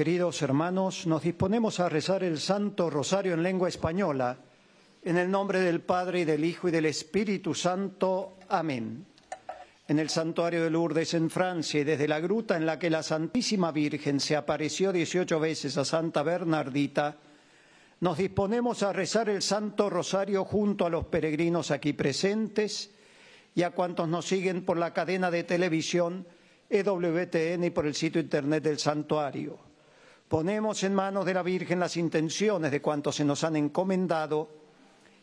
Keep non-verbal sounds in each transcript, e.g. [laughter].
Queridos hermanos, nos disponemos a rezar el Santo Rosario en lengua española, en el nombre del Padre y del Hijo y del Espíritu Santo. Amén. En el santuario de Lourdes en Francia y desde la gruta en la que la Santísima Virgen se apareció 18 veces a Santa Bernardita, nos disponemos a rezar el Santo Rosario junto a los peregrinos aquí presentes y a cuantos nos siguen por la cadena de televisión EWTN y por el sitio internet del santuario. Ponemos en manos de la Virgen las intenciones de cuantos se nos han encomendado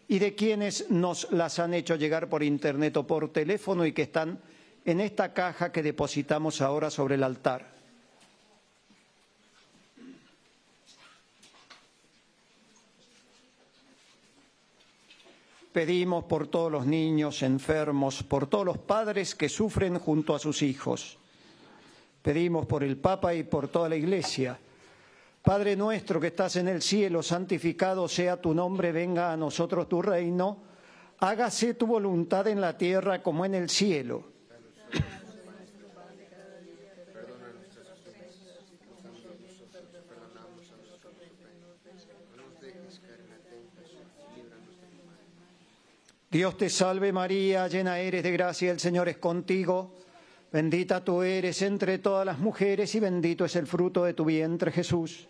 y de quienes nos las han hecho llegar por internet o por teléfono y que están en esta caja que depositamos ahora sobre el altar. Pedimos por todos los niños enfermos, por todos los padres que sufren junto a sus hijos. Pedimos por el Papa y por toda la Iglesia. Padre nuestro que estás en el cielo, santificado sea tu nombre, venga a nosotros tu reino, hágase tu voluntad en la tierra como en el cielo. Dios te salve María, llena eres de gracia, el Señor es contigo. Bendita tú eres entre todas las mujeres y bendito es el fruto de tu vientre Jesús.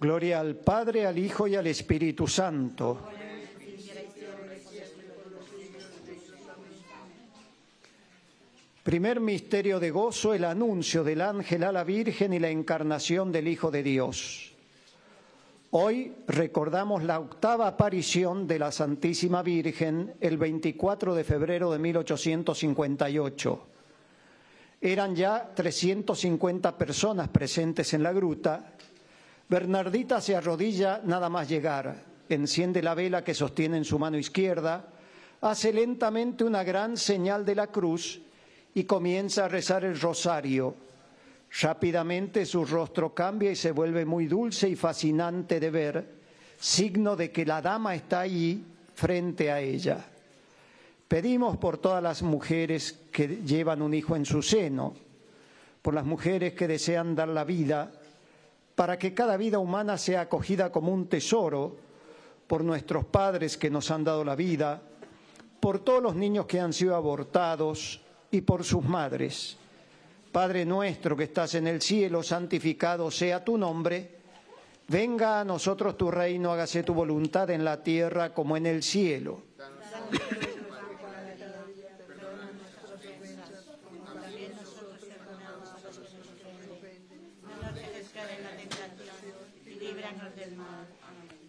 Gloria al Padre, al Hijo y al Espíritu Santo. Primer misterio de gozo, el anuncio del ángel a la Virgen y la encarnación del Hijo de Dios. Hoy recordamos la octava aparición de la Santísima Virgen el 24 de febrero de 1858. Eran ya 350 personas presentes en la gruta. Bernardita se arrodilla nada más llegar, enciende la vela que sostiene en su mano izquierda, hace lentamente una gran señal de la cruz y comienza a rezar el rosario. Rápidamente su rostro cambia y se vuelve muy dulce y fascinante de ver, signo de que la dama está allí frente a ella. Pedimos por todas las mujeres que llevan un hijo en su seno, por las mujeres que desean dar la vida, para que cada vida humana sea acogida como un tesoro, por nuestros padres que nos han dado la vida, por todos los niños que han sido abortados y por sus madres. Padre nuestro que estás en el cielo, santificado sea tu nombre. Venga a nosotros tu reino, hágase tu voluntad en la tierra como en el cielo. No nos dejes caer en la tentación y líbranos del mal. Amén.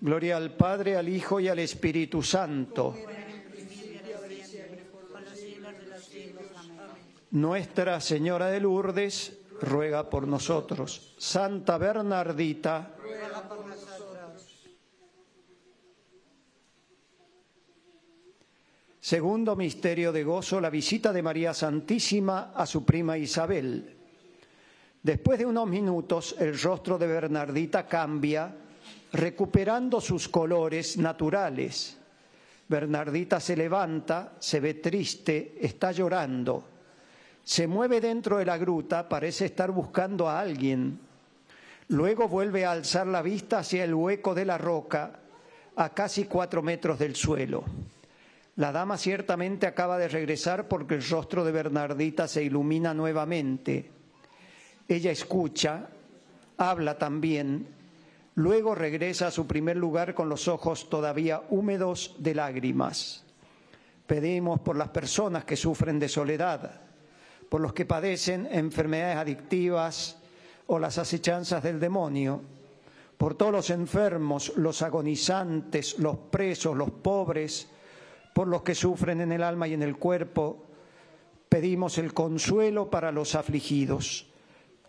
Gloria al Padre, al Hijo y al Espíritu Santo. Nuestra Señora de Lourdes ruega por nosotros. Santa Bernardita, Ruega por nosotros. segundo misterio de gozo, la visita de María Santísima a su prima Isabel. Después de unos minutos, el rostro de Bernardita cambia, recuperando sus colores naturales. Bernardita se levanta, se ve triste, está llorando. Se mueve dentro de la gruta, parece estar buscando a alguien. Luego vuelve a alzar la vista hacia el hueco de la roca, a casi cuatro metros del suelo. La dama ciertamente acaba de regresar porque el rostro de Bernardita se ilumina nuevamente. Ella escucha, habla también, luego regresa a su primer lugar con los ojos todavía húmedos de lágrimas. Pedimos por las personas que sufren de soledad, por los que padecen enfermedades adictivas o las acechanzas del demonio, por todos los enfermos, los agonizantes, los presos, los pobres, por los que sufren en el alma y en el cuerpo. Pedimos el consuelo para los afligidos.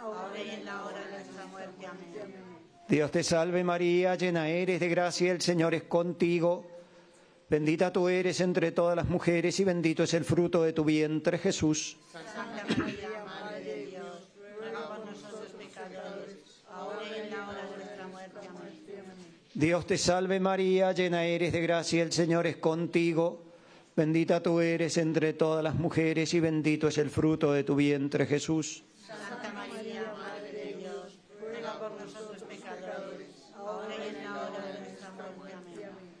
ahora y en la hora de nuestra muerte. Amén. Dios te salve María, llena eres de gracia, el Señor es contigo. Bendita tú eres entre todas las mujeres y bendito es el fruto de tu vientre Jesús. Santa María, Madre de Dios, ruega por nosotros pecadores, ahora y en la hora de nuestra muerte. Amén. Dios te salve María, llena eres de gracia, el Señor es contigo. Bendita tú eres entre todas las mujeres y bendito es el fruto de tu vientre Jesús. Santa María, Madre de Dios, ruega por nosotros pecadores, ahora y en la hora de nuestra muerte. Amén.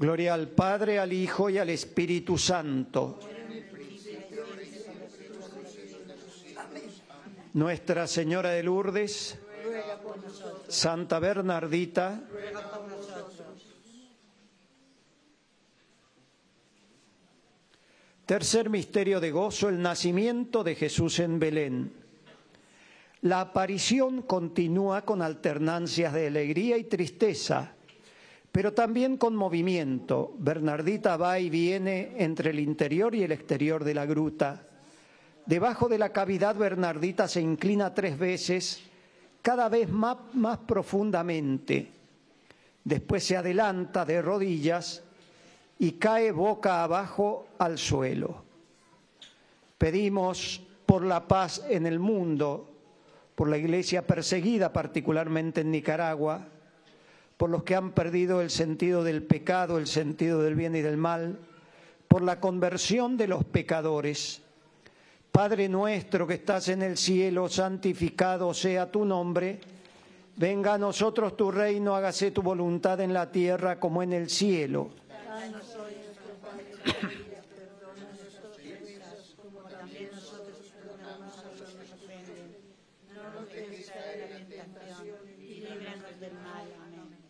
Gloria al Padre, al Hijo y al Espíritu Santo. Nuestra Señora de Lourdes, Santa Bernardita, Tercer misterio de gozo, el nacimiento de Jesús en Belén. La aparición continúa con alternancias de alegría y tristeza, pero también con movimiento. Bernardita va y viene entre el interior y el exterior de la gruta. Debajo de la cavidad Bernardita se inclina tres veces, cada vez más, más profundamente. Después se adelanta de rodillas y cae boca abajo al suelo. Pedimos por la paz en el mundo, por la iglesia perseguida, particularmente en Nicaragua, por los que han perdido el sentido del pecado, el sentido del bien y del mal, por la conversión de los pecadores. Padre nuestro que estás en el cielo, santificado sea tu nombre. Venga a nosotros tu reino, hágase tu voluntad en la tierra como en el cielo. Danos hoy nuestro pan de cada día, perdona nuestros pecados, como también nosotros perdonamos a los que nos ofenden. No nos dejes caer en la tentación y líbranos del mal. Amén.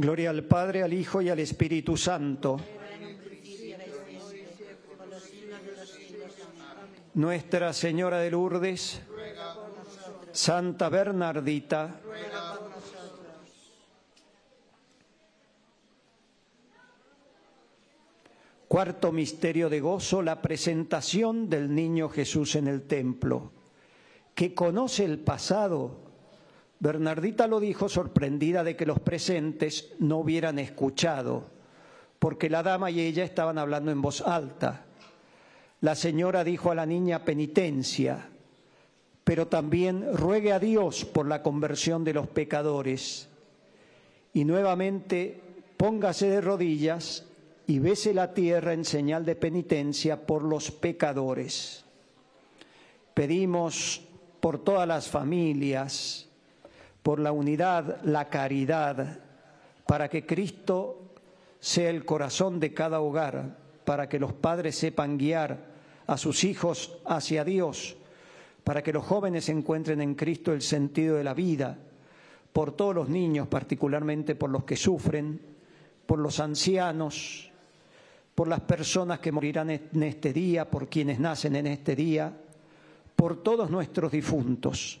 Gloria al Padre, al Hijo y al Espíritu Santo. Nuestra Señora de Lourdes, Santa Bernardita. Cuarto misterio de gozo, la presentación del niño Jesús en el templo, que conoce el pasado. Bernardita lo dijo sorprendida de que los presentes no hubieran escuchado, porque la dama y ella estaban hablando en voz alta. La señora dijo a la niña penitencia, pero también ruegue a Dios por la conversión de los pecadores. Y nuevamente póngase de rodillas y bese la tierra en señal de penitencia por los pecadores. Pedimos por todas las familias, por la unidad, la caridad, para que Cristo sea el corazón de cada hogar, para que los padres sepan guiar a sus hijos hacia Dios, para que los jóvenes encuentren en Cristo el sentido de la vida, por todos los niños, particularmente por los que sufren, por los ancianos, por las personas que morirán en este día, por quienes nacen en este día, por todos nuestros difuntos.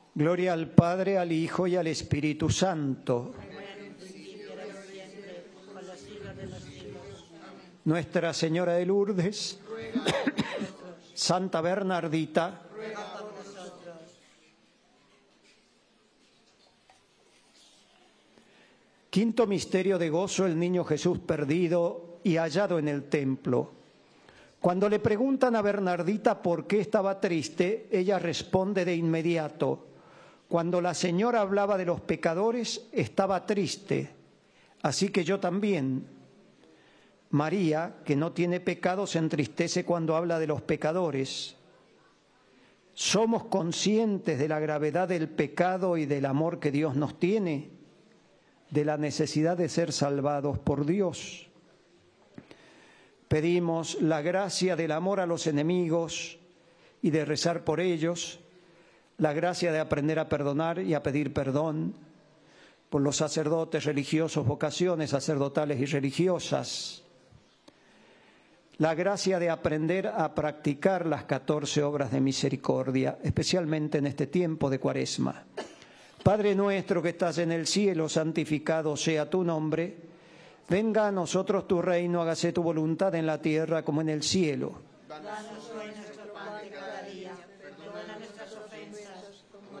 Gloria al Padre, al Hijo y al Espíritu Santo. Nuestra Señora de Lourdes, [coughs] Santa Bernardita, quinto misterio de gozo, el niño Jesús perdido y hallado en el templo. Cuando le preguntan a Bernardita por qué estaba triste, ella responde de inmediato, cuando la señora hablaba de los pecadores, estaba triste, así que yo también. María, que no tiene pecado, se entristece cuando habla de los pecadores. ¿Somos conscientes de la gravedad del pecado y del amor que Dios nos tiene? De la necesidad de ser salvados por Dios. Pedimos la gracia del amor a los enemigos y de rezar por ellos, la gracia de aprender a perdonar y a pedir perdón por los sacerdotes religiosos, vocaciones sacerdotales y religiosas, la gracia de aprender a practicar las 14 obras de misericordia, especialmente en este tiempo de cuaresma. Padre nuestro que estás en el cielo, santificado sea tu nombre. Venga a nosotros tu reino, hágase tu voluntad en la tierra como en el cielo. Danos hoy nuestro pan de cada día. Perdona nuestras ofensas, como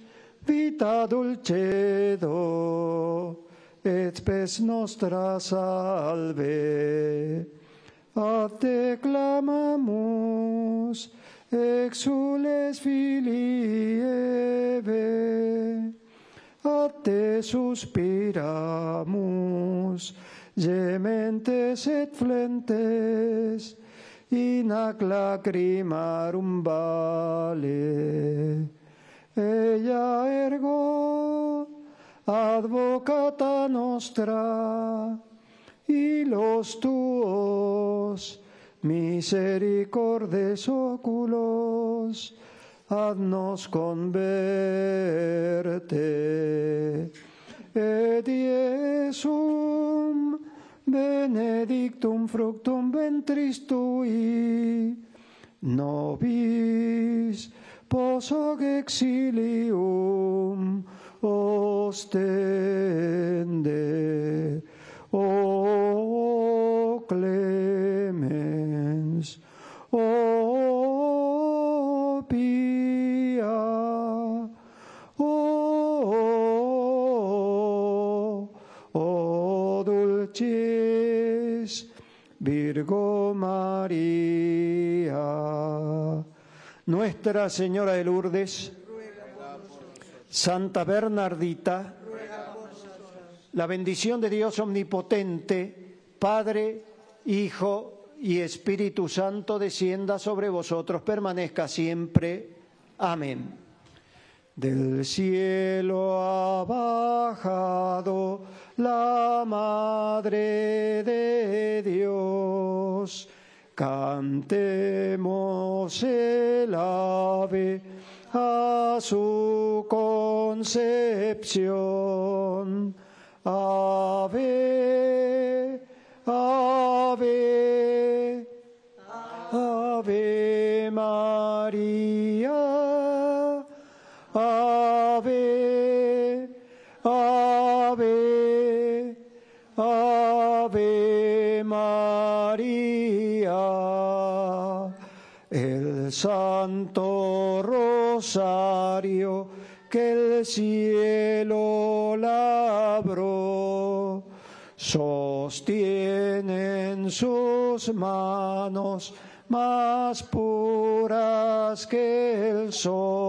vita dulcedo, et spes nostra salve. A te clamamus, exules filii Eve, a te suspiramus, gementes et flentes, in ac lacrimarum vale. Ella ergo, advocata nostra, y los tuos misericordes oculos, haznos converte. Et Iesum benedictum fructum ventris tui, nobis posoc exilium ostende. O clemens, o pia, o, o dulcis Virgo María. Nuestra Señora de Lourdes, Santa Bernardita, la bendición de Dios omnipotente, Padre, Hijo y Espíritu Santo descienda sobre vosotros, permanezca siempre. Amén. Del cielo ha bajado la Madre de Dios. Cantemos el ave a su concepción. Ave, ave, ave María, Santo Rosario que el cielo labró, sostiene en sus manos más puras que el sol.